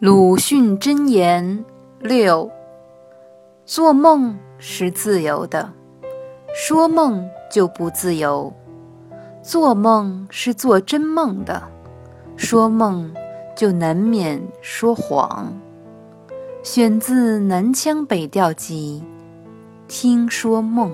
鲁迅箴言六做梦是自由的说梦就不自由。做梦是做真梦的说梦就难免说谎。选自南腔北调集听说梦。